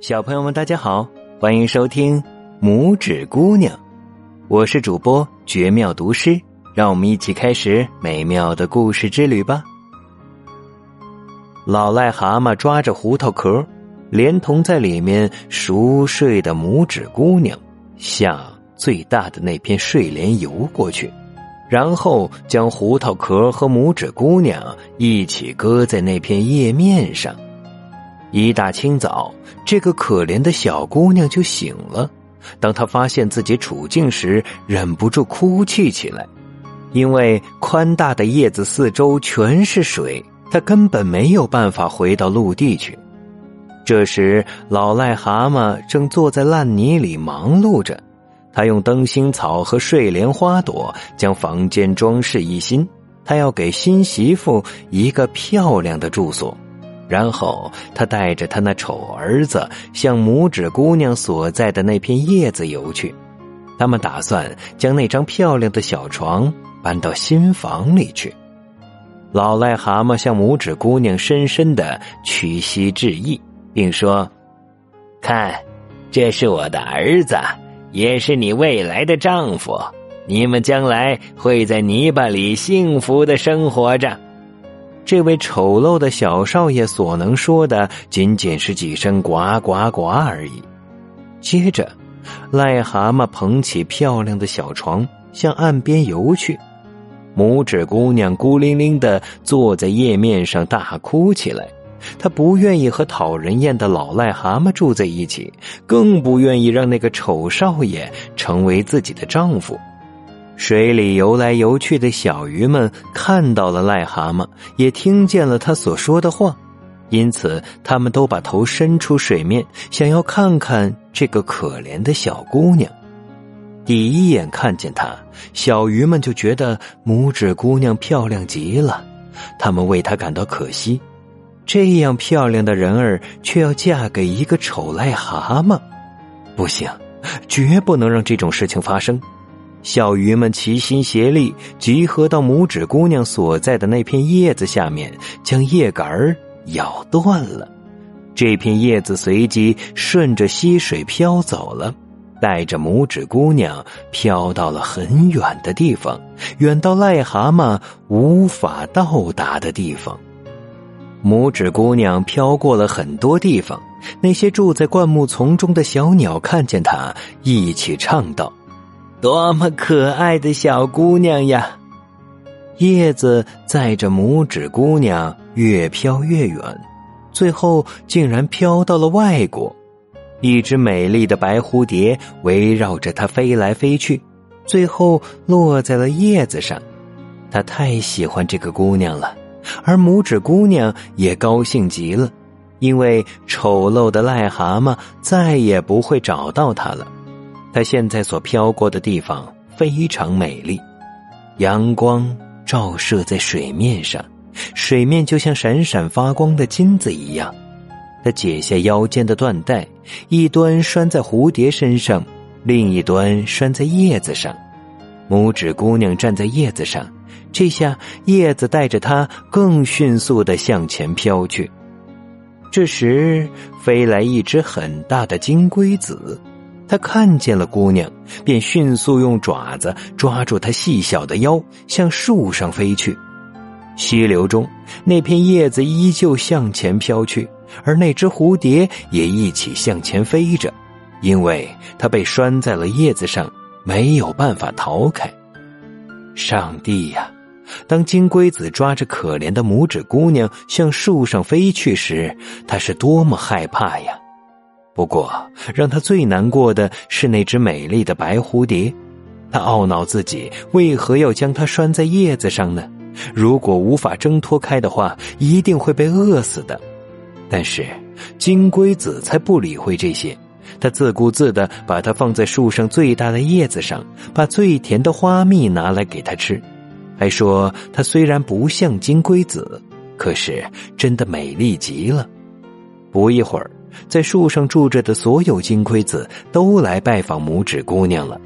小朋友们，大家好，欢迎收听《拇指姑娘》，我是主播绝妙读诗，让我们一起开始美妙的故事之旅吧。老癞蛤蟆抓着胡桃壳，连同在里面熟睡的拇指姑娘，向最大的那片睡莲游过去，然后将胡桃壳和拇指姑娘一起搁在那片叶面上。一大清早，这个可怜的小姑娘就醒了。当她发现自己处境时，忍不住哭泣起来，因为宽大的叶子四周全是水，她根本没有办法回到陆地去。这时，老癞蛤蟆正坐在烂泥里忙碌着，他用灯芯草和睡莲花朵将房间装饰一新，他要给新媳妇一个漂亮的住所。然后他带着他那丑儿子向拇指姑娘所在的那片叶子游去，他们打算将那张漂亮的小床搬到新房里去。老癞蛤蟆向拇指姑娘深深的屈膝致意，并说：“看，这是我的儿子，也是你未来的丈夫，你们将来会在泥巴里幸福的生活着。”这位丑陋的小少爷所能说的仅仅是几声“呱呱呱”而已。接着，癞蛤蟆捧起漂亮的小床向岸边游去，拇指姑娘孤零零的坐在叶面上大哭起来。她不愿意和讨人厌的老癞蛤蟆住在一起，更不愿意让那个丑少爷成为自己的丈夫。水里游来游去的小鱼们看到了癞蛤蟆，也听见了他所说的话，因此他们都把头伸出水面，想要看看这个可怜的小姑娘。第一眼看见她，小鱼们就觉得拇指姑娘漂亮极了，他们为她感到可惜，这样漂亮的人儿却要嫁给一个丑癞蛤蟆，不行，绝不能让这种事情发生。小鱼们齐心协力，集合到拇指姑娘所在的那片叶子下面，将叶杆儿咬断了。这片叶子随即顺着溪水飘走了，带着拇指姑娘飘到了很远的地方，远到癞蛤蟆无法到达的地方。拇指姑娘飘过了很多地方，那些住在灌木丛中的小鸟看见她，一起唱道。多么可爱的小姑娘呀！叶子载着拇指姑娘越飘越远，最后竟然飘到了外国。一只美丽的白蝴蝶围绕着它飞来飞去，最后落在了叶子上。他太喜欢这个姑娘了，而拇指姑娘也高兴极了，因为丑陋的癞蛤蟆再也不会找到她了。他现在所飘过的地方非常美丽，阳光照射在水面上，水面就像闪闪发光的金子一样。他解下腰间的缎带，一端拴在蝴蝶身上，另一端拴在叶子上。拇指姑娘站在叶子上，这下叶子带着她更迅速的向前飘去。这时，飞来一只很大的金龟子。他看见了姑娘，便迅速用爪子抓住她细小的腰，向树上飞去。溪流中，那片叶子依旧向前飘去，而那只蝴蝶也一起向前飞着，因为它被拴在了叶子上，没有办法逃开。上帝呀！当金龟子抓着可怜的拇指姑娘向树上飞去时，他是多么害怕呀！不过，让他最难过的是那只美丽的白蝴蝶。他懊恼自己为何要将它拴在叶子上呢？如果无法挣脱开的话，一定会被饿死的。但是金龟子才不理会这些，他自顾自的把它放在树上最大的叶子上，把最甜的花蜜拿来给它吃，还说它虽然不像金龟子，可是真的美丽极了。不一会儿。在树上住着的所有金龟子都来拜访拇指姑娘了。